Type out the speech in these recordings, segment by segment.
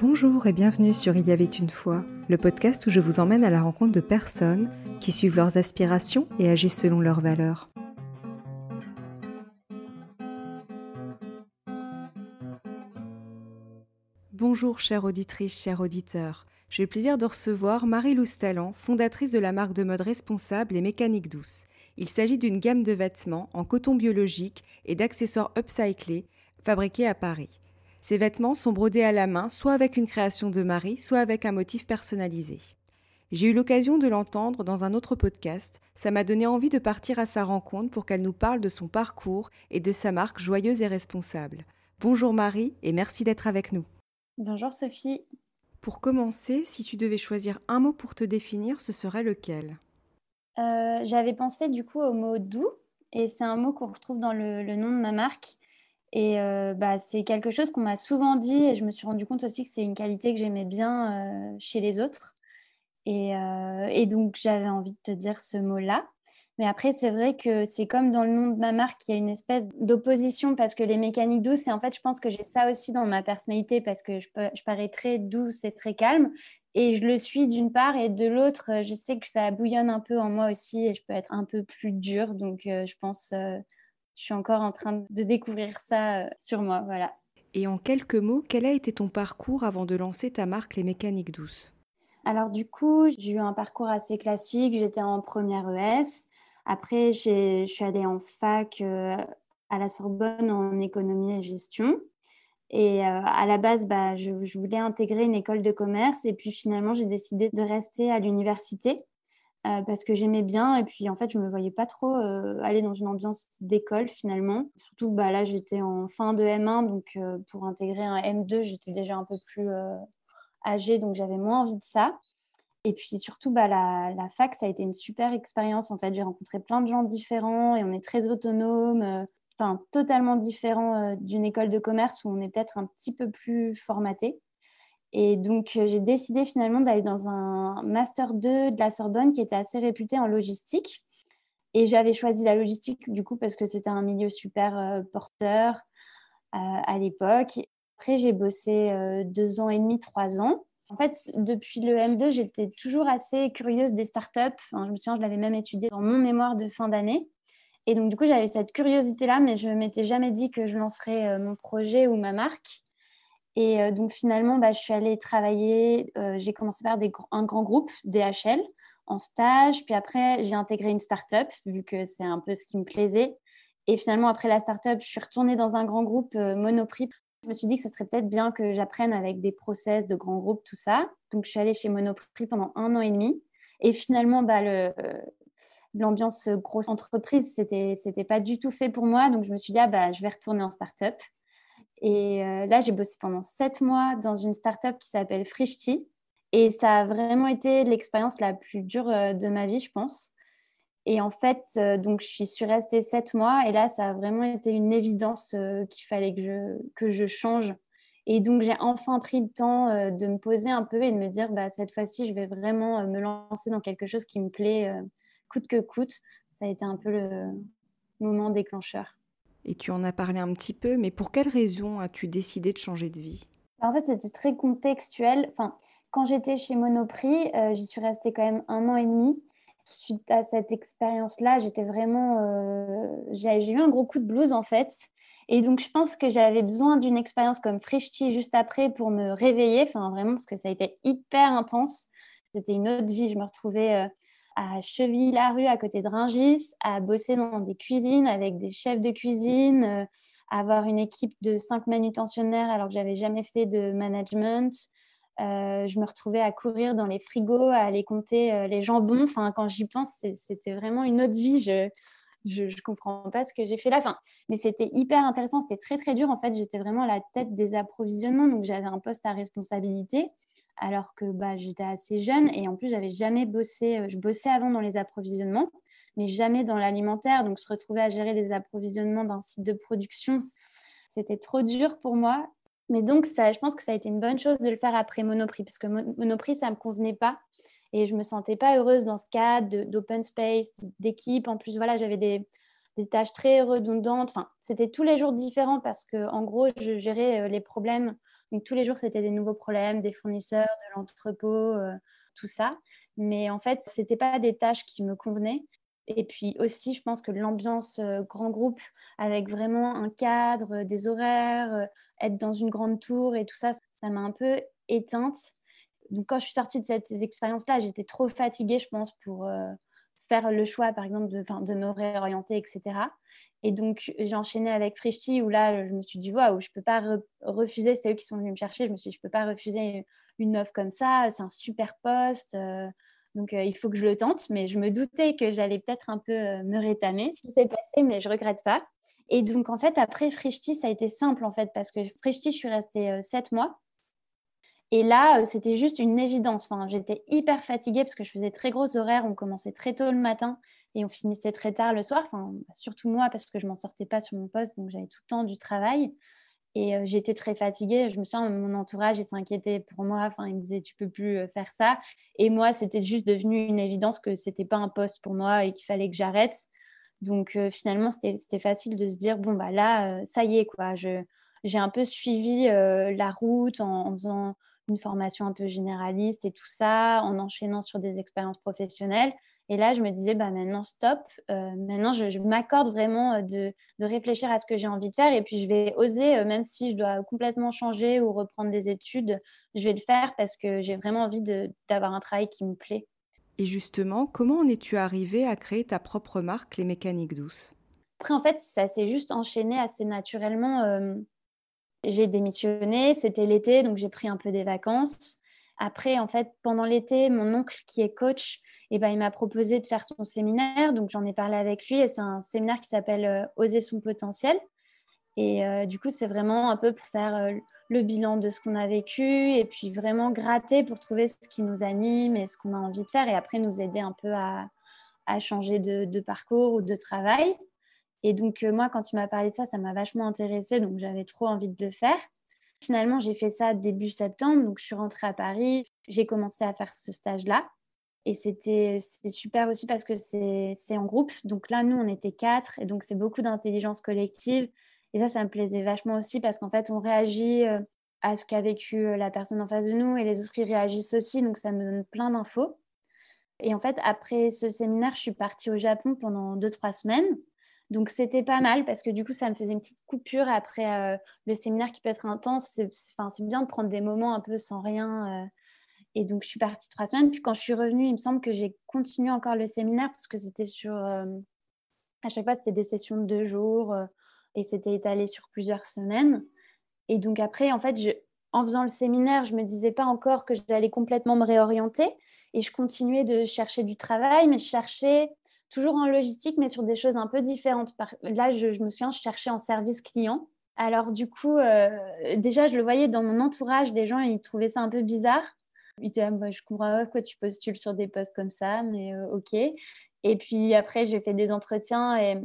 Bonjour et bienvenue sur Il y avait une fois, le podcast où je vous emmène à la rencontre de personnes qui suivent leurs aspirations et agissent selon leurs valeurs. Bonjour chère auditrice, chers auditeurs. J'ai le plaisir de recevoir Marie Loustalan, fondatrice de la marque de mode responsable et mécanique douce. Il s'agit d'une gamme de vêtements en coton biologique et d'accessoires upcyclés fabriqués à Paris. Ces vêtements sont brodés à la main, soit avec une création de Marie, soit avec un motif personnalisé. J'ai eu l'occasion de l'entendre dans un autre podcast, ça m'a donné envie de partir à sa rencontre pour qu'elle nous parle de son parcours et de sa marque joyeuse et responsable. Bonjour Marie et merci d'être avec nous. Bonjour Sophie. Pour commencer, si tu devais choisir un mot pour te définir, ce serait lequel? Euh, J'avais pensé du coup au mot doux et c'est un mot qu'on retrouve dans le, nom de ma marque. Et bah, c'est quelque chose qu'on m'a souvent dit et je me suis rendu compte aussi que c'est une qualité que j'aimais bien chez les autres. Et, et donc j'avais envie de te dire ce mot-là. Mais après, c'est vrai que c'est comme dans le nom de ma marque, il y a une espèce d'opposition parce que les mécaniques douces, et en fait, je pense que j'ai ça aussi dans ma personnalité parce que je, je parais très douce et très calme. Et je le suis d'une part, et de l'autre, je sais que ça bouillonne un peu en moi aussi et je peux être un peu plus dure. Donc, je pense je suis encore en train de découvrir ça euh, sur moi. Voilà. Et en quelques mots, quel a été ton parcours avant de lancer ta marque Les Mécaniques Douces? Alors du coup, j'ai eu un parcours assez classique. J'étais en première ES. Après, je suis allée en fac euh, à la Sorbonne en économie et gestion. Et euh, à la base, bah, je, voulais intégrer une école de commerce. Et puis finalement, j'ai décidé de rester à l'université euh, parce que j'aimais bien. Et puis, en fait, je ne me voyais pas trop euh, aller dans une ambiance d'école finalement. Surtout, bah, là, j'étais en fin de M1, donc euh, pour intégrer un M2, j'étais déjà un peu plus âgée, donc j'avais moins envie de ça. Et puis surtout, bah, la, la, fac, ça a été une super expérience. En fait, j'ai rencontré plein de gens différents et on est très autonome, enfin totalement différent d'une école de commerce où on est peut-être un petit peu plus formaté. Et donc, euh, j'ai décidé finalement d'aller dans un Master 2 de la Sorbonne qui était assez réputé en logistique. Et j'avais choisi la logistique du coup parce que c'était un milieu super euh, porteur euh, à l'époque. Après, j'ai bossé deux ans et demi, trois ans. En fait, depuis le M2, j'étais toujours assez curieuse des startups. Je me souviens, je l'avais même étudié dans mon mémoire de fin d'année. Et donc, du coup, j'avais cette curiosité-là, mais je ne m'étais jamais dit que je lancerais mon projet ou ma marque. Et euh, donc finalement, bah, je suis allée travailler, euh, j'ai commencé par des, un grand groupe, DHL, en stage. Puis après, j'ai intégré une start-up, vu que c'est un peu ce qui me plaisait. Et finalement, après la start-up, je suis retournée dans un grand groupe euh, Monoprix. Je me suis dit que ce serait peut-être bien que j'apprenne avec des process de grands groupes, tout ça. Donc, je suis allée chez Monoprix pendant un an et demi. Et finalement, bah, l'ambiance grosse entreprise, c'était, c'était pas du tout fait pour moi. Donc, je me suis dit, ah, bah, je vais retourner en start-up. Et euh, là, j'ai bossé pendant sept mois dans une startup qui s'appelle Frishti. Et ça a vraiment été l'expérience la plus dure euh, de ma vie, je pense. Et en fait, euh, donc, je suis restée sept mois. Et là, ça a vraiment été une évidence qu'il fallait que je, que je change. Et donc, j'ai enfin pris le temps de me poser un peu et de me dire, bah, cette fois-ci, je vais vraiment me lancer dans quelque chose qui me plaît coûte que coûte. Ça a été un peu le moment déclencheur et tu en as parlé un petit peu, mais pour quelle raison as-tu décidé de changer de vie? En fait, c'était très contextuel. Enfin, quand j'étais chez Monoprix, euh, j'y suis restée quand même un an et demi. Suite à cette expérience-là, j'étais vraiment. Euh, j'ai eu un gros coup de blues en fait. Et donc, je pense que j'avais besoin d'une expérience comme Frishti juste après pour me réveiller. Enfin, vraiment, parce que ça a été hyper intense. C'était une autre vie. Je me retrouvais. Euh, à Cheville-la-Rue, à côté de Ringis, à bosser dans des cuisines avec des chefs de cuisine, euh, avoir une équipe de cinq manutentionnaires alors que j'avais jamais fait de management. Euh, je me retrouvais à courir dans les frigos, à aller compter euh, les jambons. Enfin, quand j'y pense, c'était vraiment une autre vie. Je ne comprends pas ce que j'ai fait là. Enfin, mais c'était hyper intéressant. C'était très, très dur. En fait, j'étais vraiment à la tête des approvisionnements. Donc, j'avais un poste à responsabilité alors que bah, j'étais assez jeune et en plus, j'avais jamais bossé. Euh, je bossais avant dans les approvisionnements, mais jamais dans l'alimentaire. Donc, se retrouver à gérer les approvisionnements d'un site de production, c'était trop dur pour moi. Mais donc, ça, je pense que ça a été une bonne chose de le faire après Monoprix, parce que Monoprix, ça ne me convenait pas. Et je me sentais pas heureuse dans ce cadre d'open space, d'équipe. En plus, voilà, j'avais des, des tâches très redondantes. Enfin, c'était tous les jours différents parce que, en gros, je gérais les problèmes. Donc, tous les jours, c'était des nouveaux problèmes, des fournisseurs, de l'entrepôt, tout ça. Mais en fait, ce n'était pas des tâches qui me convenaient. Et puis aussi, je pense que l'ambiance grand groupe, avec vraiment un cadre, des horaires, être dans une grande tour et tout ça, ça m'a un peu éteinte. Donc, quand je suis sortie de cette expérience-là, j'étais trop fatiguée, je pense, pour faire le choix, par exemple, de, me réorienter, etc. Et donc, j'ai enchaîné avec Frishti, où là, je me suis dit, waouh, je ne peux pas refuser, c'est eux qui sont venus me chercher, je me suis dit, je ne peux pas refuser une offre comme ça, c'est un super poste, donc il faut que je le tente. Mais je me doutais que j'allais peut-être un peu me rétamer, ce qui s'est passé, mais je ne regrette pas. Et donc, en fait, après Frishti, ça a été simple, en fait, parce que Frishti, je suis restée sept mois. Et là, euh, c'était juste une évidence. Enfin, j'étais hyper fatiguée parce que je faisais très gros horaires. On commençait très tôt le matin et on finissait très tard le soir. Enfin, surtout moi parce que je m'en sortais pas sur mon poste, donc j'avais tout le temps du travail. Et euh, j'étais très fatiguée. Je me sens, mon entourage, s'inquiétait pour moi. Enfin, il me disait, tu peux plus euh, faire ça. Et moi, c'était juste devenu une évidence que c'était pas un poste pour moi et qu'il fallait que j'arrête. Donc, finalement, c'était facile de se dire, bon, bah là, ça y est, quoi. j'ai un peu suivi la route en faisant une formation un peu généraliste et tout ça, en enchaînant sur des expériences professionnelles. Et là, je me disais, bah, maintenant, stop. Euh, maintenant, je, m'accorde vraiment euh, de, réfléchir à ce que j'ai envie de faire. Et puis, je vais oser, euh, même si je dois complètement changer ou reprendre des études, je vais le faire parce que j'ai vraiment envie d'avoir un travail qui me plaît. Et justement, comment en es-tu arrivée à créer ta propre marque, Les Mécaniques Douces? Après, en fait, ça s'est juste enchaîné assez naturellement. J'ai démissionné, c'était l'été, donc j'ai pris un peu des vacances. Après, en fait, pendant l'été, mon oncle qui est coach, eh ben, il m'a proposé de faire son séminaire. Donc, j'en ai parlé avec lui. Et c'est un séminaire qui s'appelle euh, Oser son potentiel. Et euh, du coup, c'est vraiment un peu pour faire euh, le bilan de ce qu'on a vécu et puis vraiment gratter pour trouver ce qui nous anime et ce qu'on a envie de faire. Et après, nous aider un peu à, changer de, parcours ou de travail. Et donc, euh, moi, quand il m'a parlé de ça, ça m'a vachement intéressée, donc j'avais trop envie de le faire. Finalement, j'ai fait ça début septembre, donc je suis rentrée à Paris, j'ai commencé à faire ce stage-là. Et c'était super aussi parce que c'est en groupe. Donc là, nous, on était quatre, et donc c'est beaucoup d'intelligence collective. Et ça, ça me plaisait vachement aussi parce qu'en fait, on réagit euh, à ce qu'a vécu euh, la personne en face de nous et les autres, ils réagissent aussi. Donc ça me donne plein d'infos. Et en fait, après ce séminaire, je suis partie au Japon pendant deux, trois semaines. Donc c'était pas mal parce que du coup ça me faisait une petite coupure après euh, le séminaire qui peut être intense. C'est bien de prendre des moments un peu sans rien. Euh. et donc je suis partie trois semaines. Puis quand je suis revenue, il me semble que j'ai continué encore le séminaire parce que c'était sur... Euh, à chaque fois c'était des sessions de deux jours et c'était étalé sur plusieurs semaines. Et donc après, en fait, en faisant le séminaire, je me disais pas encore que j'allais complètement me réorienter. Et je continuais de chercher du travail, mais je cherchais toujours en logistique, mais sur des choses un peu différentes. Là, je, me souviens, je cherchais en service client. Alors du coup, euh, déjà, je le voyais dans mon entourage, les gens, ils trouvaient ça un peu bizarre. Ils disaient, ah, je comprends pas quoi tu postules sur des postes comme ça, mais euh, ok. Et puis après, j'ai fait des entretiens et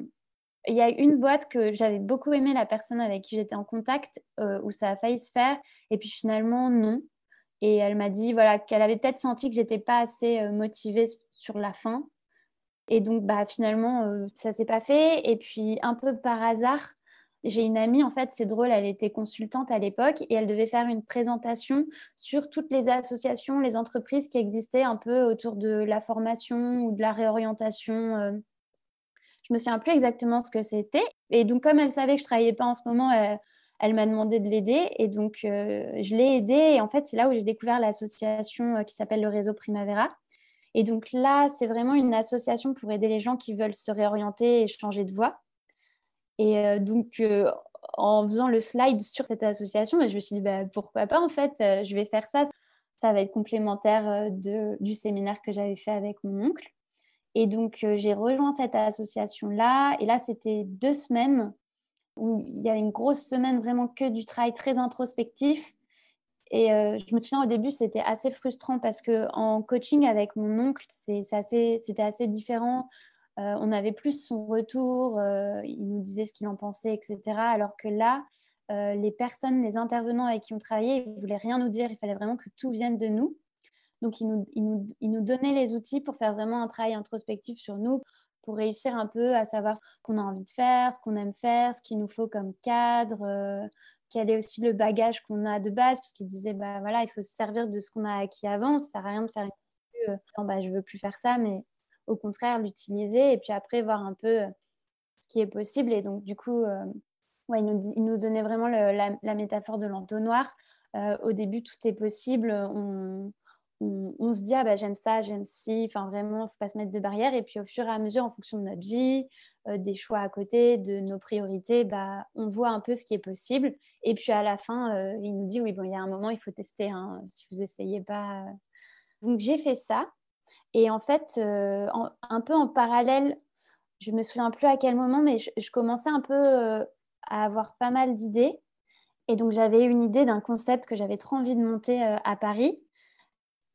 il y a une boîte que j'avais beaucoup aimé, la personne avec qui j'étais en contact, euh, où ça a failli se faire. Et puis finalement, non. Et elle m'a dit voilà, qu'elle avait peut-être senti que j'étais pas assez motivée sur la fin. Et donc, bah, finalement, euh, ça s'est pas fait. Et puis, un peu par hasard, j'ai une amie, en fait, c'est drôle, elle était consultante à l'époque et elle devait faire une présentation sur toutes les associations, les entreprises qui existaient un peu autour de la formation ou de la réorientation. Euh. Je me souviens plus exactement ce que c'était. Et donc, comme elle savait que je travaillais pas en ce moment, elle, m'a demandé de l'aider. Et donc, euh, je l'ai aidée. Et en fait, c'est là où j'ai découvert l'association qui s'appelle le Réseau Primavera et donc là, c'est vraiment une association pour aider les gens qui veulent se réorienter et changer de voie. Et euh, donc, euh, en faisant le slide sur cette association, je me suis dit, bah, pourquoi pas, en fait, euh, je vais faire ça. Ça va être complémentaire de, du séminaire que j'avais fait avec mon oncle. Et donc, j'ai rejoint cette association-là. Et là, c'était deux semaines où il y a une grosse semaine vraiment que du travail très introspectif et euh, je me souviens au début, c'était assez frustrant parce qu'en coaching avec mon oncle, c'était assez, assez, différent. Euh, on avait plus son retour, euh, il nous disait ce qu'il en pensait, etc. Alors que là, les personnes, les intervenants avec qui on travaillait, ils ne voulaient rien nous dire, il fallait vraiment que tout vienne de nous. Donc, ils nous, il nous, il nous donnaient les outils pour faire vraiment un travail introspectif sur nous, pour réussir un peu à savoir ce qu'on a envie de faire, ce qu'on aime faire, ce qu'il nous faut comme cadre, quel est aussi le bagage qu'on a de base, parce qu'il disait, bah voilà, il faut se servir de ce qu'on a acquis avant, ça sert à rien de faire une non, bah, je veux plus faire ça, mais au contraire, l'utiliser et puis après voir un peu ce qui est possible. Et donc, du coup, ouais, il, nous, il, nous, donnait vraiment la, la, métaphore de l'entonnoir. au début, tout est possible. On, on, se dit ah bah j'aime ça, j'aime ci, enfin vraiment, faut pas se mettre de barrières. Et puis au fur et à mesure, en fonction de notre vie, euh, des choix à côté, de nos priorités, bah on voit un peu ce qui est possible. Et puis à la fin, euh, il nous dit oui bon, il y a un moment, il faut tester. Hein, si vous essayez pas. Donc j'ai fait ça. Et en fait, euh, un peu en parallèle, je me souviens plus à quel moment, mais je commençais un peu à avoir pas mal d'idées. Et donc j'avais une idée d'un concept que j'avais trop envie de monter à Paris.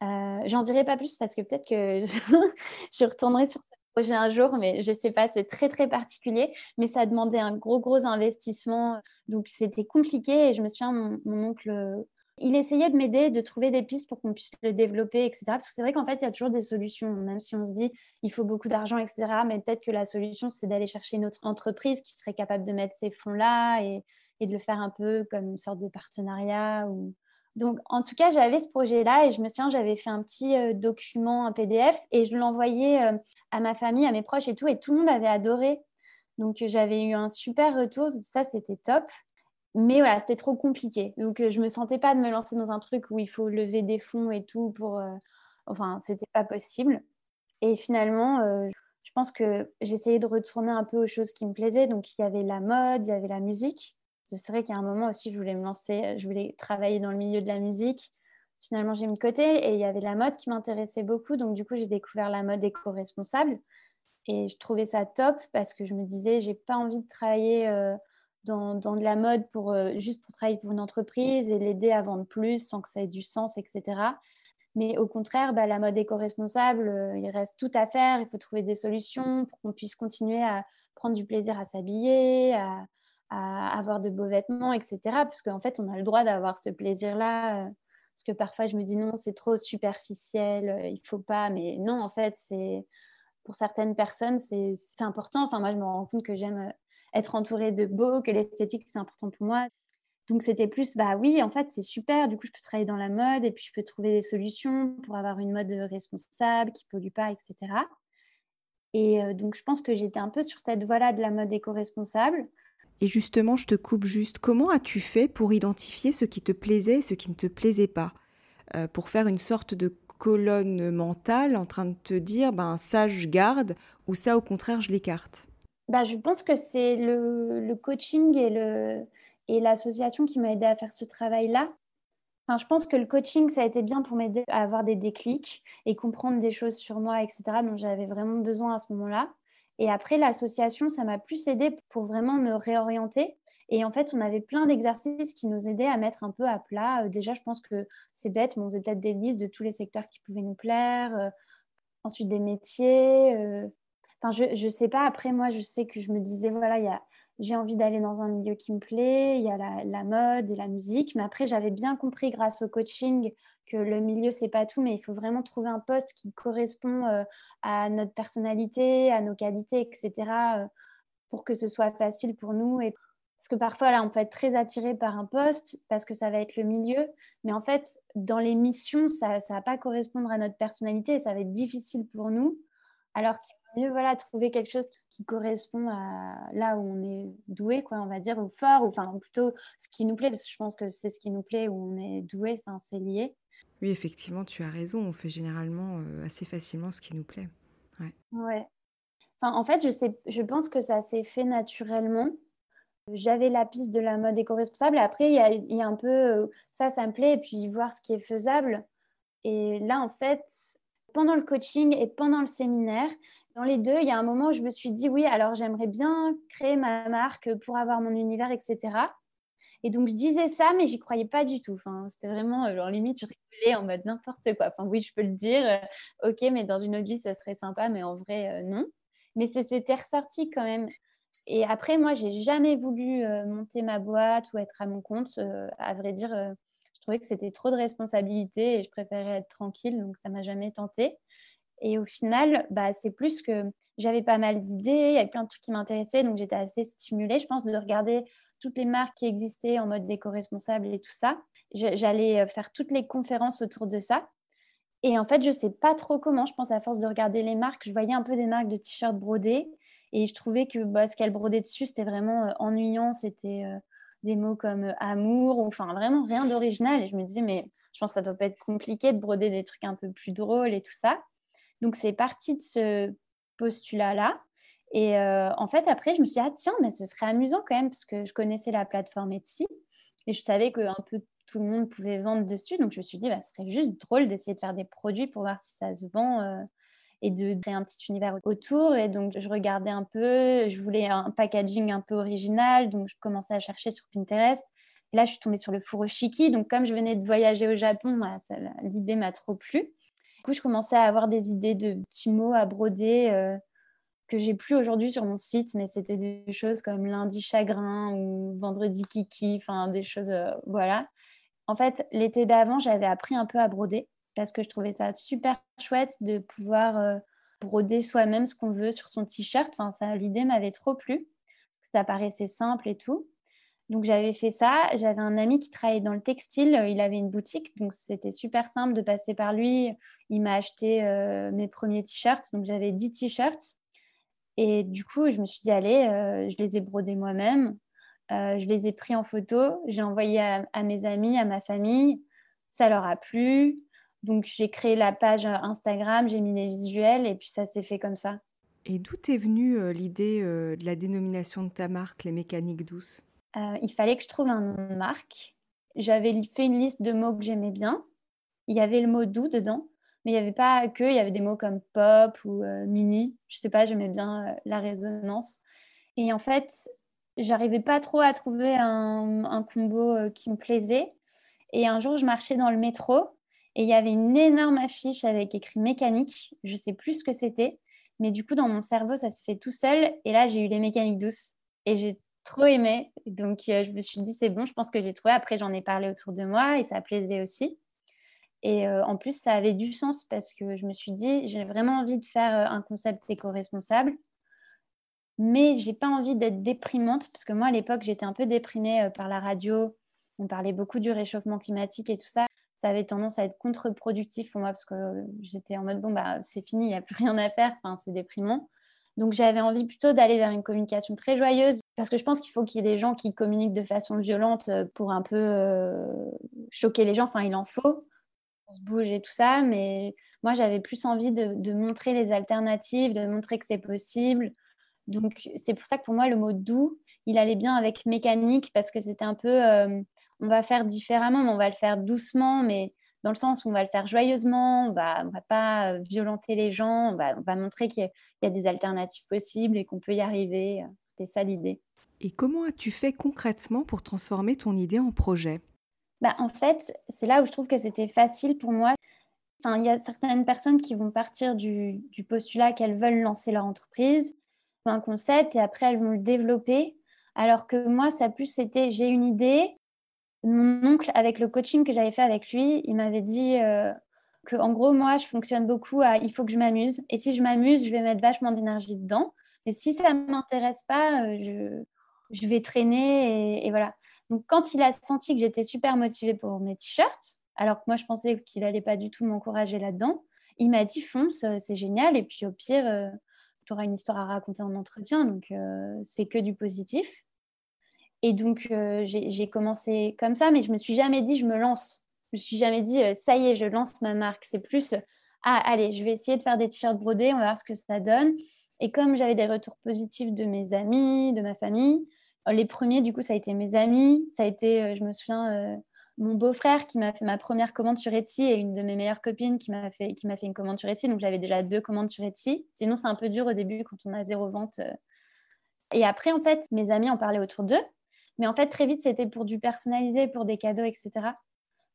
Euh, j'en dirai pas plus parce que peut-être que je, retournerai sur ce projet un jour, mais je sais pas, c'est très très particulier. Mais ça demandait un gros gros investissement, donc c'était compliqué. Et je me souviens, mon, oncle, il essayait de m'aider, de trouver des pistes pour qu'on puisse le développer, etc. Parce que c'est vrai qu'en fait, il y a toujours des solutions, même si on se dit il faut beaucoup d'argent, etc. Mais peut-être que la solution, c'est d'aller chercher une autre entreprise qui serait capable de mettre ces fonds-là et, et de le faire un peu comme une sorte de partenariat ou donc, en tout cas, j'avais ce projet-là et je me souviens, j'avais fait un petit euh, document, un PDF, et je l'envoyais euh, à ma famille, à mes proches et tout, et tout le monde avait adoré. Donc, euh, j'avais eu un super retour, ça, c'était top. Mais voilà, c'était trop compliqué. Donc, je ne me sentais pas de me lancer dans un truc où il faut lever des fonds et tout pour. Enfin, c'était pas possible. Et finalement, je pense que j'essayais de retourner un peu aux choses qui me plaisaient. Donc, il y avait la mode, il y avait la musique c'est vrai qu'à un moment aussi, je voulais me lancer, euh, je voulais travailler dans le milieu de la musique. Finalement, j'ai mis de côté et il y avait la mode qui m'intéressait beaucoup. Donc, du coup, j'ai découvert la mode éco-responsable et je trouvais ça top parce que je me disais, j'ai pas envie de travailler euh, dans, dans, de la mode pour, euh, juste pour travailler pour une entreprise et l'aider à vendre plus sans que ça ait du sens, etc. Mais au contraire, bah, la mode éco-responsable, il reste tout à faire. Il faut trouver des solutions pour qu'on puisse continuer à prendre du plaisir à s'habiller, à, à avoir de beaux vêtements, etc. Parce qu'en fait, on a le droit d'avoir ce plaisir-là. Euh, parce que parfois, je me dis non, c'est trop superficiel, euh, il faut pas. Mais non, en fait, c'est pour certaines personnes, c'est important. Enfin, moi, je me rends compte que j'aime euh, être entourée de beaux, que l'esthétique, c'est important pour moi. Donc, c'était plus, bah oui, en fait, c'est super. Du coup, je peux travailler dans la mode et puis je peux trouver des solutions pour avoir une mode responsable, qui pollue pas, etc. Et donc, je pense que j'étais un peu sur cette voie-là de la mode éco-responsable. Et justement, je te coupe juste, comment as-tu fait pour identifier ce qui te plaisait et ce qui ne te plaisait pas? Euh, Pour faire une sorte de colonne mentale en train de te dire, ben, ça je garde ou ça au contraire je l'écarte? Bah, Je pense que c'est le, coaching et, l'association qui m'a aidé à faire ce travail-là. Enfin, je pense que le coaching, ça a été bien pour m'aider à avoir des déclics et comprendre des choses sur moi, etc., dont j'avais vraiment besoin à ce moment-là. Et après, l'association, ça m'a plus aidé pour vraiment me réorienter. Et en fait, on avait plein d'exercices qui nous aidaient à mettre un peu à plat. Euh, déjà, je pense que c'est bête, mais on faisait peut-être des listes de tous les secteurs qui pouvaient nous plaire. Euh, ensuite, des métiers. Euh. Enfin, je ne sais pas. Après, moi, je sais que je me disais, voilà, il y a j'ai envie d'aller dans un milieu qui me plaît, il y a la, mode et la musique. Mais après, j'avais bien compris grâce au coaching que le milieu, c'est pas tout, mais il faut vraiment trouver un poste qui correspond euh, à notre personnalité, à nos qualités, etc., euh, pour que ce soit facile pour nous. Et... Parce que parfois, là, on peut être très attiré par un poste parce que ça va être le milieu. Mais en fait, dans les missions, ça ne va pas correspondre à notre personnalité ça va être difficile pour nous. Alors mieux voilà, trouver quelque chose qui correspond à là où on est doué, quoi, on va dire, ou fort, ou enfin plutôt ce qui nous plaît, parce que je pense que c'est ce qui nous plaît où on est doué, enfin c'est lié. Oui, effectivement, tu as raison, on fait généralement euh, assez facilement ce qui nous plaît. Ouais. ouais. Enfin, en fait, je, sais, je pense que ça s'est fait naturellement. J'avais la piste de la mode éco-responsable. Après, il y a, y a, un peu euh, ça, ça me plaît, et puis voir ce qui est faisable. Et là, en fait, pendant le coaching et pendant le séminaire, dans les deux, il y a un moment où je me suis dit, oui, alors j'aimerais bien créer ma marque pour avoir mon univers, etc. Et donc, je disais ça, mais j'y croyais pas du tout. Enfin, c'était vraiment, euh, genre, limite, je rigolais en mode n'importe quoi. Enfin, oui, je peux le dire, euh, ok, mais dans une autre vie, ça serait sympa, mais en vrai, euh, non. Mais c'était ressorti quand même. Et après, moi, j'ai jamais voulu monter ma boîte ou être à mon compte. à vrai dire, je trouvais que c'était trop de responsabilités et je préférais être tranquille, donc ça m'a jamais tenté. Et au final, bah, c'est plus que j'avais pas mal d'idées, il y avait plein de trucs qui m'intéressaient, donc j'étais assez stimulée, je pense, de regarder toutes les marques qui existaient en mode déco-responsable et tout ça. J'allais euh, faire toutes les conférences autour de ça. Et en fait, je sais pas trop comment, je pense à force de regarder les marques, je voyais un peu des marques de t-shirts brodés et je trouvais que bah, ce qu'elles brodaient dessus, c'était vraiment euh, ennuyant, c'était euh, des mots comme amour, ou, enfin vraiment rien d'original. Et je me disais, mais je pense que ça doit pas être compliqué de broder des trucs un peu plus drôles et tout ça. Donc c'est parti de ce postulat-là. Et euh, en fait, après, je me suis dit, ah tiens, mais ce serait amusant quand même, parce que je connaissais la plateforme Etsy et je savais qu'un peu tout le monde pouvait vendre dessus. Donc je me suis dit, bah, ce serait juste drôle d'essayer de faire des produits pour voir si ça se vend euh, et de créer un petit univers autour. Et donc je regardais un peu, je voulais un packaging un peu original, donc je commençais à chercher sur Pinterest. Et là, je suis tombée sur le furoshiki. Donc comme je venais de voyager au Japon, bah, l'idée m'a trop plu je commençais à avoir des idées de petits mots à broder euh, que j'ai plus aujourd'hui sur mon site, mais c'était des choses comme lundi chagrin ou vendredi kiki, enfin des choses, euh, voilà. En fait, l'été d'avant, j'avais appris un peu à broder parce que je trouvais ça super chouette de pouvoir euh, broder soi-même ce qu'on veut sur son t-shirt. Enfin, l'idée m'avait trop plu parce que ça paraissait simple et tout. Donc j'avais fait ça. J'avais un ami qui travaillait dans le textile. Il avait une boutique, donc c'était super simple de passer par lui. Il m'a acheté euh, mes premiers t-shirts. Donc j'avais 10 t-shirts. Et du coup, je me suis dit, allez, euh, je les ai brodés moi-même. Euh, je les ai pris en photo. J'ai envoyé à, à, mes amis, à ma famille. Ça leur a plu. Donc j'ai créé la page Instagram, j'ai mis les visuels et puis ça s'est fait comme ça. Et d'où est venue l'idée de la dénomination de ta marque, les mécaniques douces? Euh, il fallait que je trouve un nom marque. J'avais fait une liste de mots que j'aimais bien. Il y avait le mot doux dedans, mais il n'y avait pas que, il y avait des mots comme pop ou euh, mini. Je sais pas, j'aimais bien euh, la résonance. Et en fait, j'arrivais pas trop à trouver un, un combo qui me plaisait. Et un jour, je marchais dans le métro et il y avait une énorme affiche avec écrit mécanique. Je sais plus ce que c'était, mais du coup, dans mon cerveau, ça se fait tout seul. Et là, j'ai eu les mécaniques douces. Et j'ai trop aimé. Donc, euh, je me suis dit, c'est bon, je pense que j'ai trouvé. Après, j'en ai parlé autour de moi et ça plaisait aussi. Et euh, en plus, ça avait du sens parce que je me suis dit, j'ai vraiment envie de faire euh, un concept éco-responsable. Mais j'ai pas envie d'être déprimante parce que moi, à l'époque, j'étais un peu déprimée par la radio. On parlait beaucoup du réchauffement climatique et tout ça. Ça avait tendance à être contre-productif pour moi parce que j'étais en mode, bon, bah, c'est fini, il n'y a plus rien à faire. Enfin, c'est déprimant. Donc j'avais envie plutôt d'aller vers une communication très joyeuse parce que je pense qu'il faut qu'il y ait des gens qui communiquent de façon violente euh, pour un peu euh, choquer les gens. Enfin, il en faut. On se bouge et tout ça, mais moi j'avais plus envie de, montrer les alternatives, de montrer que c'est possible. Donc c'est pour ça que pour moi le mot doux, il allait bien avec mécanique parce que c'était un peu, euh, on va faire différemment, mais on va le faire doucement, mais dans le sens où on va le faire joyeusement, on va, va pas violenter les gens, on va, montrer qu'il y, a des alternatives possibles et qu'on peut y arriver. C'était ça l'idée. Et comment as-tu fait concrètement pour transformer ton idée en projet? Bah, En fait, c'est là où je trouve que c'était facile pour moi. Enfin, il y a certaines personnes qui vont partir du, du postulat qu'elles veulent lancer leur entreprise, un concept, et après elles vont le développer. Alors que moi, ça plus c'était j'ai une idée, mon oncle, avec le coaching que j'avais fait avec lui, il m'avait dit euh, que, en gros, moi, je fonctionne beaucoup à il faut que je m'amuse. Et si je m'amuse, je vais mettre vachement d'énergie dedans. Mais si ça ne m'intéresse pas, euh, je, vais traîner. Et, voilà. Donc, quand il a senti que j'étais super motivée pour mes t-shirts, alors que moi, je pensais qu'il n'allait pas du tout m'encourager là-dedans, il m'a dit fonce, euh, c'est génial. Et puis, au pire, tu auras une histoire à raconter en entretien. Donc, c'est que du positif. Et donc, euh, j'ai commencé comme ça, mais je me suis jamais dit, je me lance. Je me suis jamais dit, euh, ça y est, je lance ma marque. C'est plus, ah, allez, je vais essayer de faire des t-shirts brodés, on va voir ce que ça donne. Et comme j'avais des retours positifs de mes amis, de ma famille, euh, les premiers, du coup, ça a été mes amis. Ça a été, je me souviens, mon beau-frère qui m'a fait ma première commande sur Etsy et une de mes meilleures copines qui m'a fait, qui fait une commande sur Etsy. Donc, j'avais déjà deux commandes sur Etsy. Sinon, c'est un peu dur au début quand on a zéro vente. Et après, en fait, mes amis en parlaient autour d'eux. Mais en fait, très vite, c'était pour du personnalisé, pour des cadeaux, etc.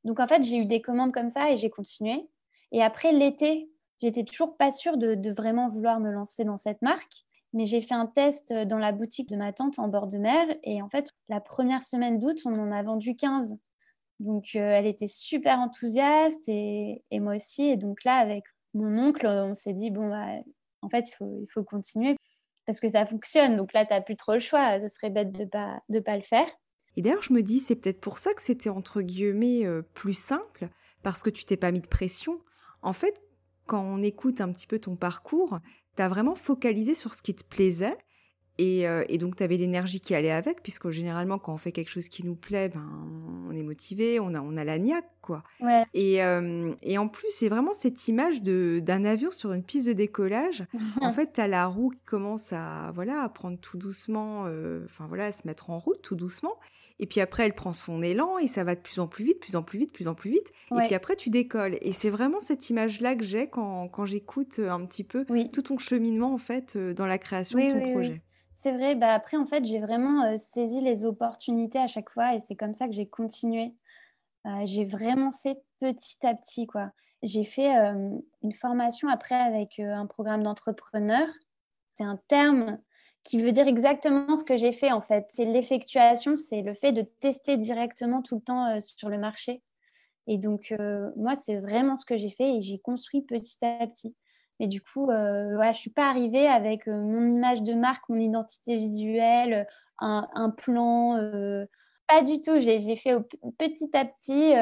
Donc, en fait, j'ai eu des commandes comme ça et j'ai continué. Et après, l'été, j'étais toujours pas sûre de, vraiment vouloir me lancer dans cette marque. Mais j'ai fait un test dans la boutique de ma tante en bord de mer. Et en fait, la première semaine d'août, on en a vendu 15. Donc, euh, elle était super enthousiaste et, moi aussi. Et donc là, avec mon oncle, on s'est dit, bon, bah, en fait, il faut, il faut continuer parce que ça fonctionne. Donc là, tu n'as plus trop le choix. Ce serait bête de ne pas, de pas le faire. Et d'ailleurs, je me dis, c'est peut-être pour ça que c'était entre guillemets plus simple, parce que tu t'es pas mis de pression. En fait, quand on écoute un petit peu ton parcours, tu as vraiment focalisé sur ce qui te plaisait. Et, donc, tu avais l'énergie qui allait avec, puisque généralement, quand on fait quelque chose qui nous plaît, ben, on est motivé, on a, on a la niaque, quoi. Et, et, en plus, c'est vraiment cette image d'un avion sur une piste de décollage. en fait, tu as la roue qui commence à, voilà, à prendre tout doucement, enfin voilà, à se mettre en route tout doucement. Et puis après, elle prend son élan et ça va de plus en plus vite, plus en plus vite, plus en plus vite. Et puis après, tu décolles. Et c'est vraiment cette image-là que j'ai quand, quand j'écoute euh, un petit peu tout ton cheminement, en fait, euh, dans la création de ton projet. C'est vrai. Bah après, en fait, j'ai vraiment euh, saisi les opportunités à chaque fois et c'est comme ça que j'ai continué. j'ai vraiment fait petit à petit, quoi. J'ai fait une formation après avec un programme d'entrepreneur. C'est un terme qui veut dire exactement ce que j'ai fait en fait. C'est l'effectuation, c'est le fait de tester directement tout le temps euh, sur le marché. Et donc, euh, moi, c'est vraiment ce que j'ai fait et j'ai construit petit à petit. Mais du coup, euh, je ne suis pas arrivée avec mon image de marque, mon identité visuelle, un, plan. pas du tout. J'ai fait petit à petit.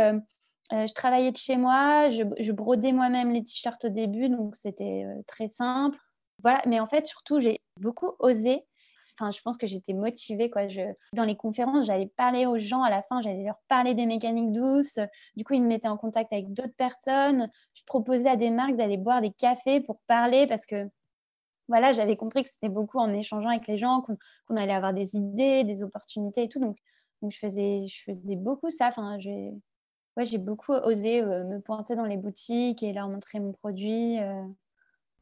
je travaillais de chez moi, je brodais moi-même les t-shirts au début, donc c'était très simple. Voilà, mais en fait, surtout, j'ai beaucoup osé. Enfin, je pense que j'étais motivée. Quoi. Je... Dans les conférences, j'allais parler aux gens à la fin, j'allais leur parler des mécaniques douces. Du coup, ils me mettaient en contact avec d'autres personnes. Je proposais à des marques d'aller boire des cafés pour parler parce que voilà, j'avais compris que c'était beaucoup en échangeant avec les gens qu'on allait avoir des idées, des opportunités et tout. Donc, je, faisais, je faisais beaucoup ça. Enfin, j'ai ouais, beaucoup osé euh, me pointer dans les boutiques et leur montrer mon produit. Euh.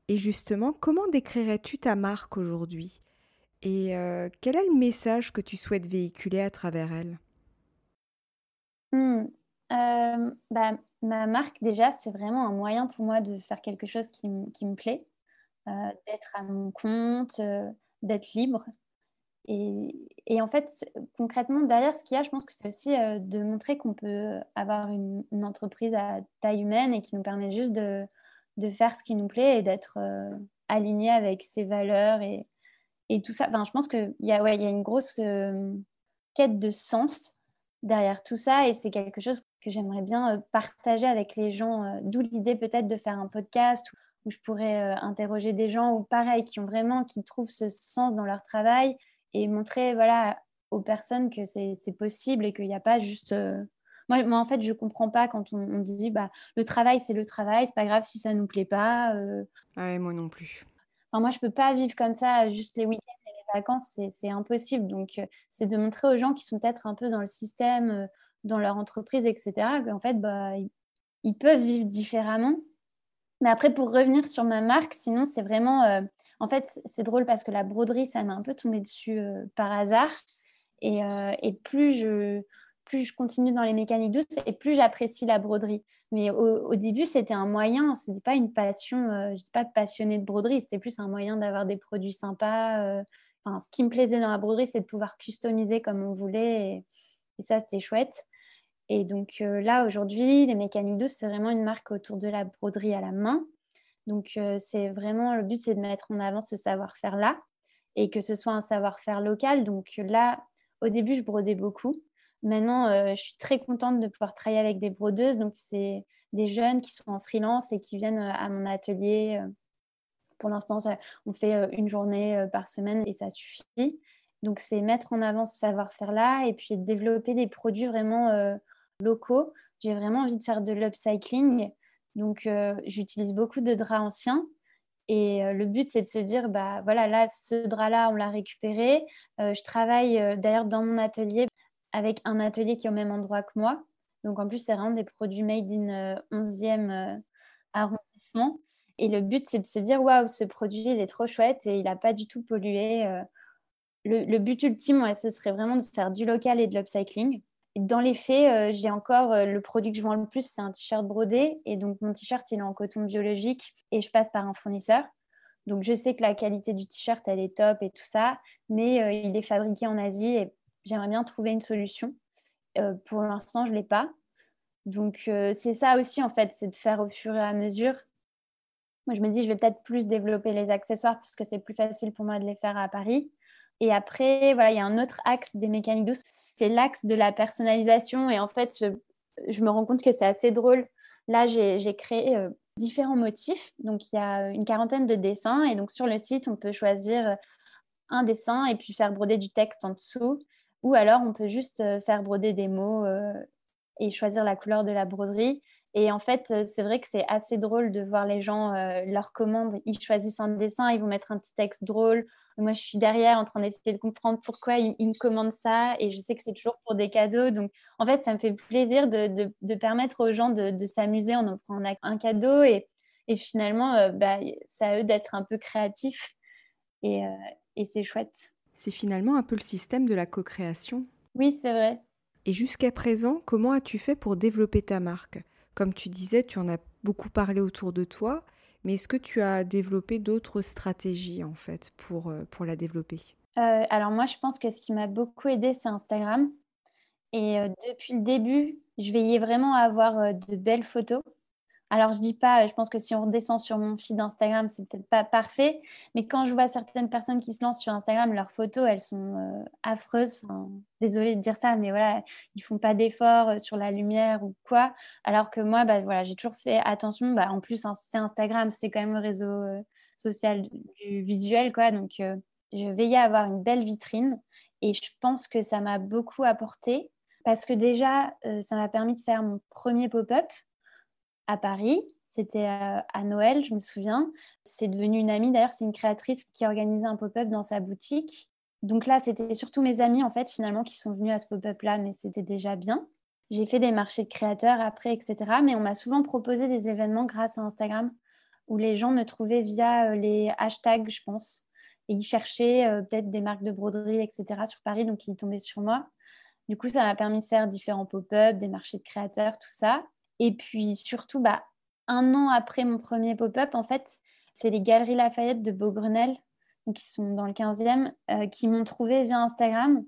Et justement, comment décrirais-tu ta marque aujourd'hui? Et euh, quel est le message que tu souhaites véhiculer à travers elle? Mmh, euh, bah, Ma marque, déjà, c'est vraiment un moyen pour moi de faire quelque chose qui, me plaît, euh, d'être à mon compte, d'être libre. Et, en fait, concrètement, derrière ce qu'il y a, je pense que c'est aussi de montrer qu'on peut avoir une, entreprise à taille humaine et qui nous permet juste de, de faire ce qui nous plaît et d'être euh, aligné avec ses valeurs et, tout ça. Je pense qu'il y, a, ouais, y a une grosse euh, quête de sens derrière tout ça et c'est quelque chose que j'aimerais bien euh, partager avec les gens, d'où l'idée peut-être de faire un podcast où je pourrais interroger des gens ou pareil qui ont vraiment qui trouvent ce sens dans leur travail et montrer voilà aux personnes que c'est possible et qu'il n'y a pas juste moi, en fait, je ne comprends pas quand on, dit bah, le travail, c'est le travail, c'est pas grave si ça ne nous plaît pas. Euh. Ouais, moi non plus. moi, je ne peux pas vivre comme ça juste les week-ends et les vacances, c'est impossible. Donc, euh, c'est de montrer aux gens qui sont peut-être un peu dans le système, euh, dans leur entreprise, etc., qu'en fait, bah, ils, peuvent vivre différemment. Mais après, pour revenir sur ma marque, sinon, c'est vraiment. en fait, c'est drôle parce que la broderie, ça m'a un peu tombé dessus par hasard. Et, et plus je plus je continue dans les mécaniques douces et plus j'apprécie la broderie. Mais au, début, c'était un moyen, ce n'était pas une passion, euh, je n'étais pas passionnée de broderie, c'était plus un moyen d'avoir des produits sympas. Euh. Ce qui me plaisait dans la broderie, c'est de pouvoir customiser comme on voulait et, ça, c'était chouette. Et donc euh, là, aujourd'hui, les mécaniques douces, c'est vraiment une marque autour de la broderie à la main. Donc c'est vraiment, le but, c'est de mettre en avant ce savoir-faire là et que ce soit un savoir-faire local. Donc là, au début, je brodais beaucoup. Maintenant, euh, je suis très contente de pouvoir travailler avec des brodeuses. Donc, c'est des jeunes qui sont en freelance et qui viennent euh, à mon atelier. Euh. Pour l'instant, on fait une journée par semaine et ça suffit. Donc, c'est mettre en avant ce savoir-faire-là et puis développer des produits vraiment locaux. J'ai vraiment envie de faire de l'upcycling. Donc, j'utilise beaucoup de draps anciens. Et le but, c'est de se dire, bah voilà, là, ce drap-là, on l'a récupéré. je travaille d'ailleurs dans mon atelier avec un atelier qui est au même endroit que moi. Donc en plus, c'est vraiment des produits made in 11e euh, euh, arrondissement. Et le but, c'est de se dire, waouh, ce produit, il est trop chouette et il n'a pas du tout pollué. Euh. Le, but ultime, ouais, ce serait vraiment de faire du local et de l'upcycling. Dans les faits, j'ai encore le produit que je vends le plus, c'est un t-shirt brodé. Et donc, mon t-shirt, il est en coton biologique et je passe par un fournisseur. Donc, je sais que la qualité du t-shirt, elle est top et tout ça, mais il est fabriqué en Asie J'aimerais bien trouver une solution. Euh, pour l'instant, je ne l'ai pas. Donc, euh, c'est ça aussi, en fait, c'est de faire au fur et à mesure. Moi, je me dis, je vais peut-être plus développer les accessoires parce que c'est plus facile pour moi de les faire à Paris. Et après, voilà, il y a un autre axe des mécaniques douces, c'est l'axe de la personnalisation. Et en fait, je, me rends compte que c'est assez drôle. Là, j'ai créé euh, différents motifs. Donc, il y a une quarantaine de dessins. Et donc, sur le site, on peut choisir un dessin et puis faire broder du texte en dessous. Ou alors, on peut juste euh, faire broder des mots euh, et choisir la couleur de la broderie. Et en fait, euh, c'est vrai que c'est assez drôle de voir les gens, leur commande, ils choisissent un dessin, ils vont mettre un petit texte drôle. Moi, je suis derrière en train d'essayer de comprendre pourquoi ils, me commandent ça. Et je sais que c'est toujours pour des cadeaux. Donc, en fait, ça me fait plaisir de, permettre aux gens de, s'amuser en offrant un cadeau. Et, finalement, bah, c'est à eux d'être un peu créatifs. Et c'est chouette. C'est finalement un peu le système de la co-création. Oui, c'est vrai. Et jusqu'à présent, comment as-tu fait pour développer ta marque? Comme tu disais, tu en as beaucoup parlé autour de toi, mais est-ce que tu as développé d'autres stratégies en fait pour, euh, pour la développer? Euh, Alors moi, je pense que ce qui m'a beaucoup aidé, c'est Instagram. Et euh, depuis le début, je veillais vraiment à avoir de belles photos. Alors, je dis pas, je pense que si on redescend sur mon feed Instagram, c'est peut-être pas parfait, mais quand je vois certaines personnes qui se lancent sur Instagram, leurs photos, elles sont euh, affreuses. désolée de dire ça, mais voilà, ils font pas d'efforts euh, sur la lumière ou quoi. Alors que moi, bah, voilà, j'ai toujours fait attention. Bah, en plus, hein, c'est Instagram, c'est quand même le réseau euh, social du visuel, quoi. Donc, je veillais à avoir une belle vitrine et je pense que ça m'a beaucoup apporté parce que déjà, ça m'a permis de faire mon premier pop-up à Paris. C'était euh, à Noël, je me souviens. C'est devenu une amie. D'ailleurs, c'est une créatrice qui organisait un pop-up dans sa boutique. Donc là, c'était surtout mes amis, en fait, finalement, qui sont venus à ce pop-up-là, mais c'était déjà bien. J'ai fait des marchés de créateurs après, etc. Mais on m'a souvent proposé des événements grâce à Instagram, où les gens me trouvaient via euh, les hashtags, je pense. Et ils cherchaient euh, peut-être des marques de broderie, etc. sur Paris, donc ils tombaient sur moi. Du coup, ça m'a permis de faire différents pop-up, des marchés de créateurs, tout ça. Et puis surtout, bah, un an après mon premier pop-up, en fait, c'est les Galeries Lafayette de Beaugrenelle, qui sont dans le 15e, euh, qui m'ont trouvé via Instagram.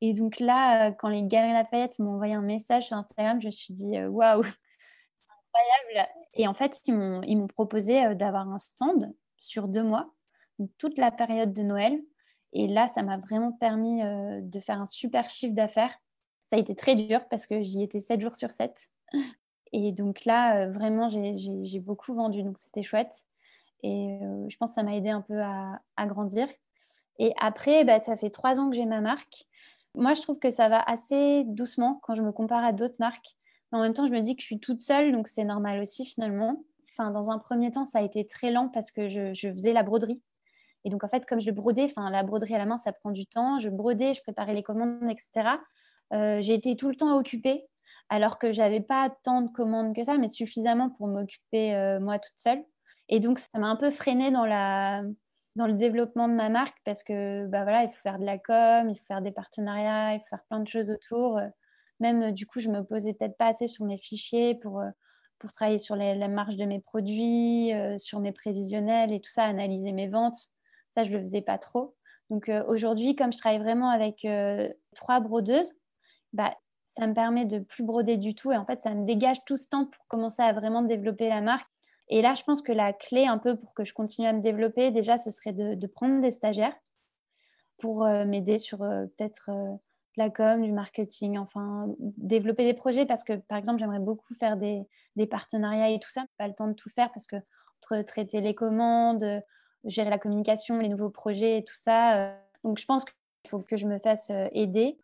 Et donc là, euh, quand les Galeries Lafayette m'ont envoyé un message sur Instagram, je me suis dit euh, waouh, c'est incroyable. Et en fait, ils m'ont proposé d'avoir un stand sur deux mois, toute la période de Noël. Et là, ça m'a vraiment permis de faire un super chiffre d'affaires. Ça a été très dur parce que j'y étais 7 jours sur 7. Et donc là, euh, vraiment, j'ai beaucoup vendu, donc c'était chouette. Et euh, je pense que ça m'a aidé un peu à, grandir. Et après, bah, ça fait trois ans que j'ai ma marque. Moi, je trouve que ça va assez doucement quand je me compare à d'autres marques. Mais en même temps, je me dis que je suis toute seule, donc c'est normal aussi finalement. Enfin, dans un premier temps, ça a été très lent parce que je, faisais la broderie. Et donc, en fait, comme je brodais, enfin, la broderie à la main, ça prend du temps. Je brodais, je préparais les commandes, etc. Euh, j'ai été tout le temps occupée alors que j'avais pas tant de commandes que ça, mais suffisamment pour m'occuper euh, moi toute seule. Et donc, ça m'a un peu freinée dans, la, dans le développement de ma marque parce que bah voilà, il faut faire de la com, il faut faire des partenariats, il faut faire plein de choses autour. Même du coup, je me posais peut-être pas assez sur mes fichiers pour, euh, pour travailler sur les, la marge de mes produits, euh, sur mes prévisionnels et tout ça, analyser mes ventes. Ça, je le faisais pas trop. Donc aujourd'hui, comme je travaille vraiment avec trois brodeuses, bah, ça me permet de plus broder du tout et en fait ça me dégage tout ce temps pour commencer à vraiment développer la marque. Et là, je pense que la clé un peu pour que je continue à me développer, déjà, ce serait de, prendre des stagiaires pour euh, m'aider sur euh, peut-être euh, la com, du marketing, enfin développer des projets parce que par exemple, j'aimerais beaucoup faire des, des, partenariats et tout ça. Pas le temps de tout faire parce que entre traiter les commandes, gérer la communication, les nouveaux projets et tout ça. donc je pense qu'il faut que je me fasse aider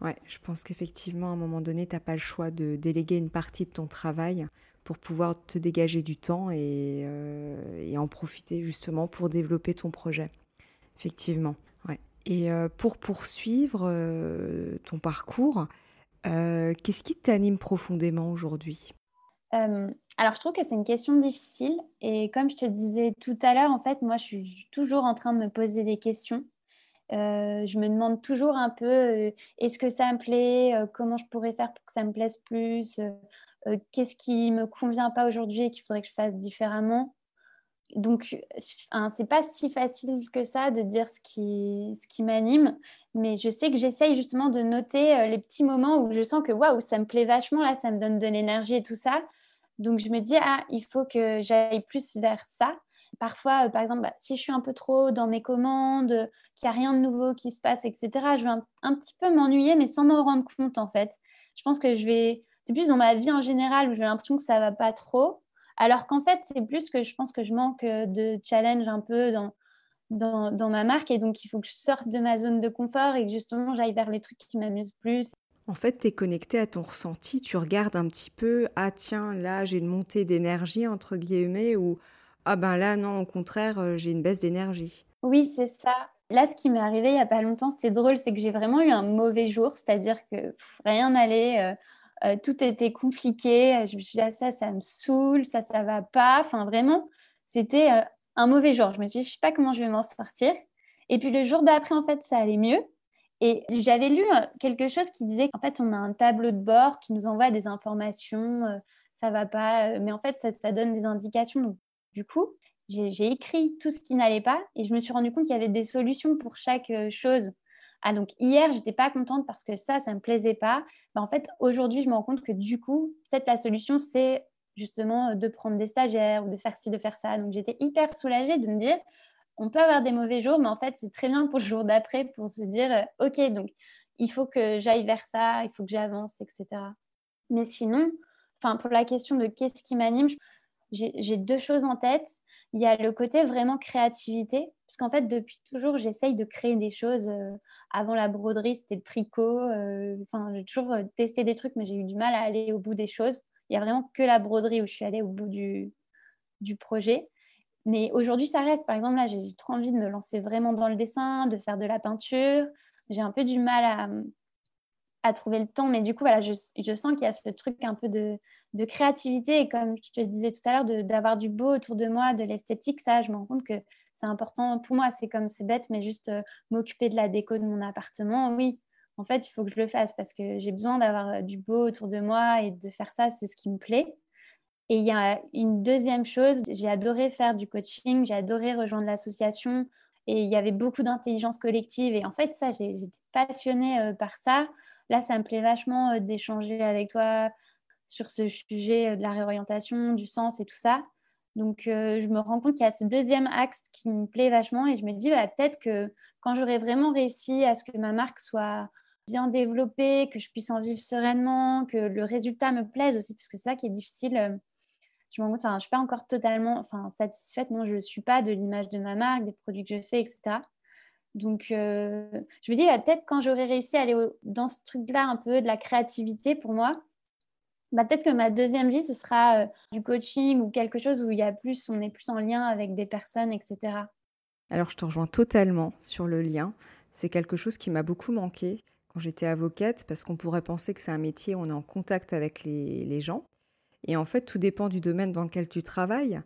Ouais, je pense qu'effectivement, à un moment donné, tu n'as pas le choix de déléguer une partie de ton travail pour pouvoir te dégager du temps et, euh, en profiter justement pour développer ton projet. Effectivement. Ouais. Et euh, pour poursuivre euh, ton parcours, qu'est-ce qui t'anime profondément aujourd'hui? Alors, je trouve que c'est une question difficile. Et comme je te disais tout à l'heure, en fait, moi, je suis toujours en train de me poser des questions. Euh, je me demande toujours un peu euh, est-ce que ça me plaît euh, Comment je pourrais faire pour que ça me plaise plus Qu'est-ce qui me convient pas aujourd'hui et qu'il faudrait que je fasse différemment donc, hein, c'est pas si facile que ça de dire ce qui, ce qui m'anime, mais je sais que j'essaye justement de noter les petits moments où je sens que waouh, ça me plaît vachement, là, ça me donne de l'énergie et tout ça. Donc, je me dis, ah, il faut que j'aille plus vers ça. Parfois, par exemple, bah, si je suis un peu trop dans mes commandes, qu'il n'y a rien de nouveau qui se passe, etc., je vais un, petit peu m'ennuyer, mais sans m'en rendre compte, en fait. Je pense que je vais... C'est plus dans ma vie en général où j'ai l'impression que ça va pas trop. Alors qu'en fait, c'est plus que je pense que je manque de challenge un peu dans, dans, dans, ma marque. Et donc, il faut que je sorte de ma zone de confort et que justement, j'aille vers les trucs qui m'amusent plus. En fait, tu es connecté à ton ressenti, tu regardes un petit peu, ah tiens, là j'ai une montée d'énergie, entre guillemets, ou ah ben là, non, au contraire, euh, j'ai une baisse d'énergie. Oui, c'est ça. Là, ce qui m'est arrivé il n'y a pas longtemps, c'était drôle, c'est que j'ai vraiment eu un mauvais jour, c'est-à-dire que rien n'allait, euh, euh, tout était compliqué. Je me suis dit, ah, ça, ça me saoule, ça, ça va pas. Enfin, vraiment, c'était un mauvais jour. Je me suis dit, je sais pas comment je vais m'en sortir. Et puis le jour d'après, en fait, ça allait mieux. Et j'avais lu quelque chose qui disait qu'en fait, on a un tableau de bord qui nous envoie des informations, ça va pas, mais en fait, ça, ça donne des indications. Du coup, j'ai écrit tout ce qui n'allait pas et je me suis rendu compte qu'il y avait des solutions pour chaque euh, chose. Ah, donc hier, j'étais pas contente parce que ça, ça me plaisait pas. Bah, en fait, aujourd'hui, je me rends compte que du coup, peut-être la solution, c'est justement euh, de prendre des stagiaires ou de faire ci, de faire ça. Donc j'étais hyper soulagée de me dire, on peut avoir des mauvais jours, mais en fait, c'est très bien pour le jour d'après pour se dire, euh, OK, donc il faut que j'aille vers ça, il faut que j'avance, etc. Mais sinon, pour la question de qu'est-ce qui m'anime, j'ai deux choses en tête. Il y a le côté vraiment créativité, parce qu'en fait, depuis toujours, j'essaye de créer des choses. Euh, avant la broderie, c'était le tricot. Euh, enfin, j'ai toujours euh, testé des trucs, mais j'ai eu du mal à aller au bout des choses. Il n'y a vraiment que la broderie où je suis allée au bout du, du projet. Mais aujourd'hui, ça reste. Par exemple, là, j'ai trop envie de me lancer vraiment dans le dessin, de faire de la peinture. J'ai un peu du mal à, à trouver le temps. Mais du coup, voilà, je, je sens qu'il y a ce truc un peu de, de, créativité. Et comme je te disais tout à l'heure, d'avoir du beau autour de moi, de l'esthétique, ça, je me rends compte que c'est important pour moi. C'est comme, c'est bête, mais juste euh, m'occuper de la déco de mon appartement, oui. En fait, il faut que je le fasse parce que j'ai besoin d'avoir euh, du beau autour de moi et de faire ça, c'est ce qui me plaît. Et il y a une deuxième chose, j'ai adoré faire du coaching, j'ai adoré rejoindre l'association et il y avait beaucoup d'intelligence collective. Et en fait, ça, j'étais passionnée euh, par ça. Là, ça me plaît vachement euh, d'échanger avec toi sur ce sujet euh, de la réorientation, du sens et tout ça. Donc, euh, je me rends compte qu'il y a ce deuxième axe qui me plaît vachement et je me dis bah, peut-être que quand j'aurai vraiment réussi à ce que ma marque soit bien développée, que je puisse en vivre sereinement, que le résultat me plaise aussi, parce que c'est ça qui est difficile. Je me rends compte, je ne suis pas encore totalement satisfaite, non, je ne suis pas de l'image de ma marque, des produits que je fais, etc. Donc, euh, je me dis, peut-être quand j'aurai réussi à aller dans ce truc-là, un peu de la créativité pour moi, bah, peut-être que ma deuxième vie, ce sera euh, du coaching ou quelque chose où il y a plus, on est plus en lien avec des personnes, etc. Alors, je te rejoins totalement sur le lien. C'est quelque chose qui m'a beaucoup manqué quand j'étais avocate, parce qu'on pourrait penser que c'est un métier où on est en contact avec les, gens. Et en fait, tout dépend du domaine dans lequel tu travailles.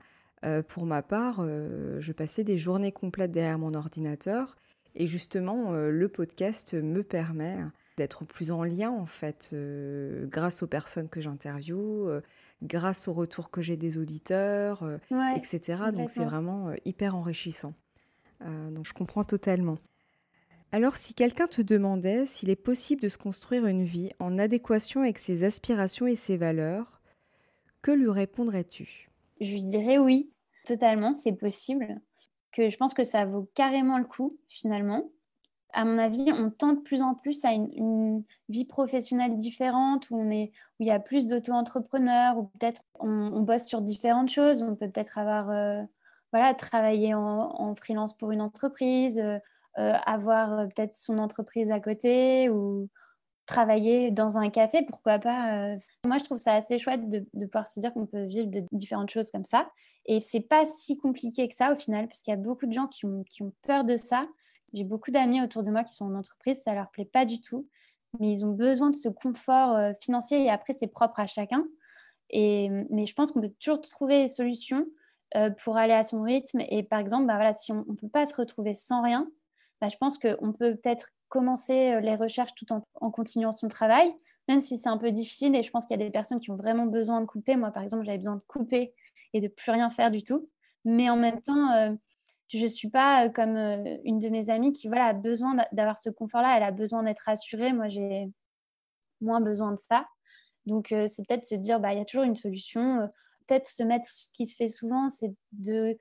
Euh, pour ma part, je passais des journées complètes derrière mon ordinateur et justement, euh, le podcast me permet d'être plus en lien, en fait, euh, grâce aux personnes que j'interviewe, euh, grâce au retour que j'ai des auditeurs, etc. Donc, c'est vraiment hyper enrichissant. donc, je comprends totalement. Alors, si quelqu'un te demandait s'il est possible de se construire une vie en adéquation avec ses aspirations et ses valeurs, que lui répondrais-tu? Je lui dirais oui, totalement, c'est possible que je pense que ça vaut carrément le coup finalement. À mon avis, on tend de plus en plus à une, vie professionnelle différente où, on est, où il y a plus d'auto-entrepreneurs, ou peut-être on, bosse sur différentes choses. On peut peut-être avoir, euh, voilà, travailler en, freelance pour une entreprise, euh, euh, avoir peut-être son entreprise à côté ou travailler dans un café, pourquoi pas. Euh. Moi, je trouve ça assez chouette de, pouvoir se dire qu'on peut vivre de différentes choses comme ça. Et c'est pas si compliqué que ça au final, parce qu'il y a beaucoup de gens qui ont, qui ont peur de ça. J'ai beaucoup d'amis autour de moi qui sont en entreprise, ça leur plaît pas du tout, mais ils ont besoin de ce confort euh, financier et après, c'est propre à chacun. Et, mais je pense qu'on peut toujours trouver des solutions euh, pour aller à son rythme. Et par exemple, bah voilà, si on ne peut pas se retrouver sans rien, bah, je pense qu'on peut peut-être commencer euh, les recherches tout en, continuant son travail, même si c'est un peu difficile. Et je pense qu'il y a des personnes qui ont vraiment besoin de couper. Moi, par exemple, j'avais besoin de couper et de plus rien faire du tout. Mais en même temps, euh, je ne suis pas euh, comme une de mes amies qui voilà, a besoin d'avoir ce confort-là. Elle a besoin d'être rassurée. Moi, j'ai moins besoin de ça. Donc, c'est peut-être se dire, bah, il y a toujours une solution peut-être se mettre, ce qui se fait souvent, c'est de,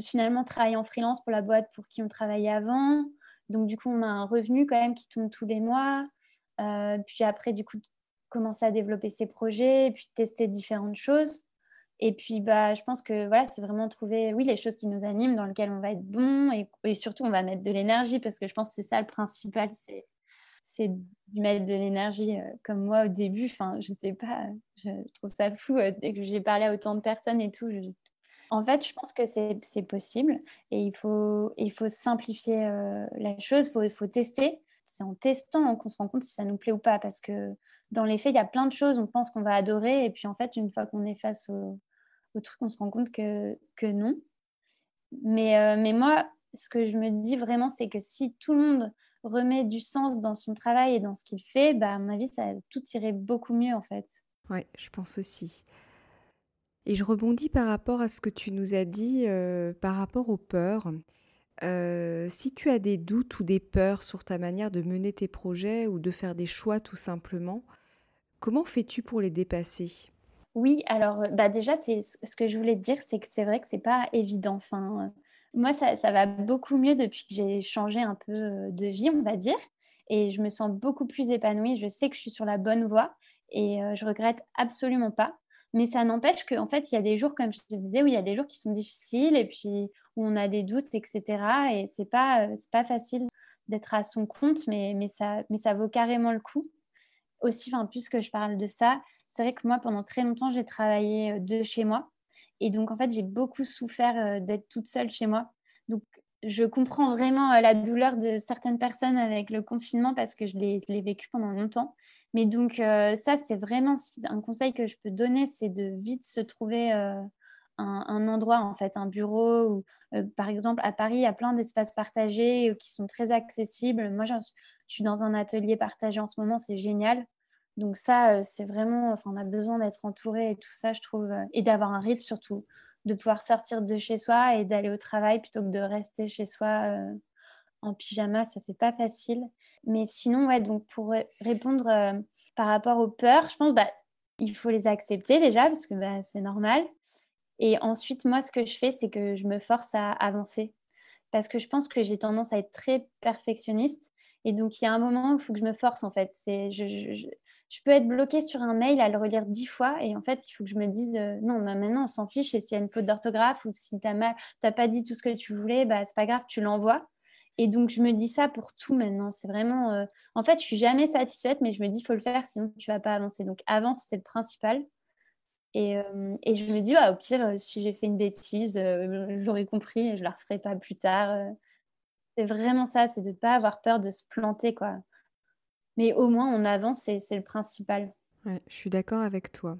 finalement travailler en freelance pour la boîte pour qui on travaillait avant. Donc, du coup, on a un revenu quand même qui tombe tous les mois. Euh, puis après, du coup, commencer à développer ses projets, puis tester différentes choses. Et puis, bah, je pense que voilà, c'est vraiment trouver, oui, les choses qui nous animent, dans lesquelles on va être bon, et, surtout, on va mettre de l'énergie, parce que je pense que c'est ça le principal, c'est c'est de mettre de l'énergie euh, comme moi au début. Enfin, je sais pas, je trouve ça fou euh, dès que j'ai parlé à autant de personnes et tout. En fait, je pense que c'est possible et il faut, il faut simplifier euh, la chose, il faut, faut, tester. C'est en testant qu'on se rend compte si ça nous plaît ou pas parce que dans les faits, il y a plein de choses, on pense qu'on va adorer et puis en fait, une fois qu'on est face au, au, truc, on se rend compte que, que non. Mais, mais moi, ce que je me dis vraiment, c'est que si tout le monde remet du sens dans son travail et dans ce qu'il fait, bah, à mon avis, ça, tout irait beaucoup mieux en fait. Oui, je pense aussi. Et je rebondis par rapport à ce que tu nous as dit euh, par rapport aux peurs. Euh, si tu as des doutes ou des peurs sur ta manière de mener tes projets ou de faire des choix tout simplement, comment fais-tu pour les dépasser? Oui, alors bah déjà, c'est ce que je voulais te dire, c'est que c'est vrai que c'est pas évident. Enfin, moi, ça, va beaucoup mieux depuis que j'ai changé un peu euh, de vie, on va dire. Et je me sens beaucoup plus épanouie. Je sais que je suis sur la bonne voie et euh, je regrette absolument pas. Mais ça n'empêche qu'en fait, il y a des jours, comme je te disais, où il y a des jours qui sont difficiles et puis où on a des doutes, etc. Et c'est pas, euh, pas facile d'être à son compte, mais, ça, vaut carrément le coup. Aussi, puisque je parle de ça, c'est vrai que moi, pendant très longtemps, j'ai travaillé de chez moi. Et donc, en fait, j'ai beaucoup souffert euh, d'être toute seule chez moi. Donc, je comprends vraiment euh, la douleur de certaines personnes avec le confinement parce que je l'ai vécu pendant longtemps. Mais donc, euh, ça, c'est vraiment un conseil que je peux donner, c'est de vite se trouver un, endroit, en fait, un bureau. Ou, par exemple, à Paris, il y a plein d'espaces partagés qui sont très accessibles. Moi, je suis dans un atelier partagé en ce moment, c'est génial. Donc ça, euh, c'est vraiment, enfin, on a besoin d'être entouré et tout ça, je trouve, euh, et d'avoir un rythme surtout, de pouvoir sortir de chez soi et d'aller au travail plutôt que de rester chez soi euh, en pyjama, ça c'est pas facile. Mais sinon, ouais, donc pour répondre par rapport aux peurs, je pense bah il faut les accepter déjà parce que bah, c'est normal. Et ensuite, moi, ce que je fais, c'est que je me force à avancer parce que je pense que j'ai tendance à être très perfectionniste. Et donc, il y a un moment où il faut que je me force, en fait. C'est, peux être bloquée sur un mail à le relire dix fois et en fait, il faut que je me dise euh, non, bah, maintenant on s'en fiche et s'il y a une faute d'orthographe ou si tu n'as pas dit tout ce que tu voulais, bah, c'est pas grave, tu l'envoies. Et donc, je me dis ça pour tout maintenant. C'est vraiment. Euh, en fait, je suis jamais satisfaite, mais je me dis, il faut le faire, sinon tu vas pas avancer. Donc, avance, c'est le principal. Et, euh, et, je me dis, au pire, si j'ai fait une bêtise, j'aurais compris et je la referai pas plus tard. c'est vraiment ça, c'est de ne pas avoir peur de se planter, quoi mais au moins on avance et c'est le principal. je suis d'accord avec toi.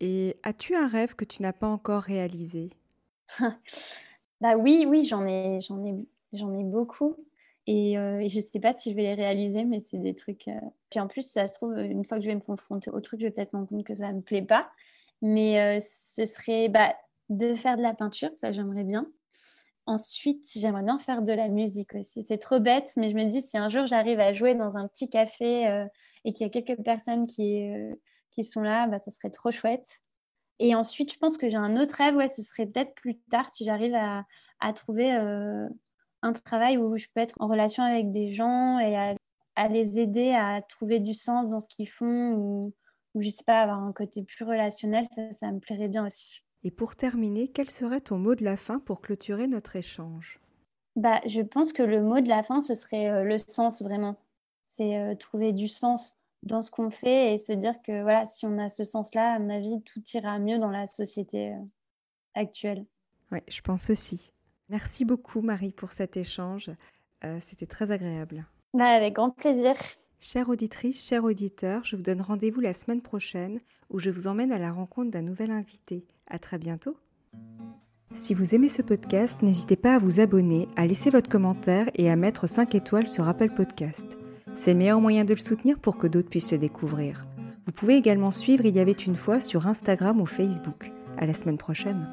Et as-tu un rêve que tu n'as pas encore réalisé? Bah oui, oui, j'en ai, j'en ai, j'en ai beaucoup. Et, euh, je ne sais pas si je vais les réaliser, mais c'est des trucs. Euh, puis en plus, ça se trouve, une fois que je vais me confronter au truc, je vais peut-être me rendre compte que ça ne me plaît pas. Mais euh, ce serait bah, de faire de la peinture, ça j'aimerais bien. Ensuite, j'aimerais bien faire de la musique aussi. C'est trop bête, mais je me dis si un jour j'arrive à jouer dans un petit café euh, et qu'il y a quelques personnes qui, euh, qui sont là, bah, ça serait trop chouette. Et ensuite, je pense que j'ai un autre rêve, ouais, ce serait peut-être plus tard si j'arrive à, trouver euh, un travail où je peux être en relation avec des gens et à, à les aider à trouver du sens dans ce qu'ils font ou, ou, je sais pas, avoir un côté plus relationnel, ça, ça me plairait bien aussi. Et pour terminer, quel serait ton mot de la fin pour clôturer notre échange? Bah, Je pense que le mot de la fin, ce serait euh, le sens vraiment. C'est euh, trouver du sens dans ce qu'on fait et se dire que voilà, si on a ce sens-là, à mon avis, tout ira mieux dans la société euh, actuelle. Oui, je pense aussi. Merci beaucoup Marie pour cet échange. C'était très agréable. Bah, avec grand plaisir. Chère auditrice, chers auditeurs, je vous donne rendez-vous la semaine prochaine où je vous emmène à la rencontre d'un nouvel invité. À très bientôt. Si vous aimez ce podcast, n'hésitez pas à vous abonner, à laisser votre commentaire et à mettre 5 étoiles sur Apple Podcast. C'est le meilleur moyen de le soutenir pour que d'autres puissent le découvrir. Vous pouvez également suivre Il y avait une fois sur Instagram ou Facebook. À la semaine prochaine.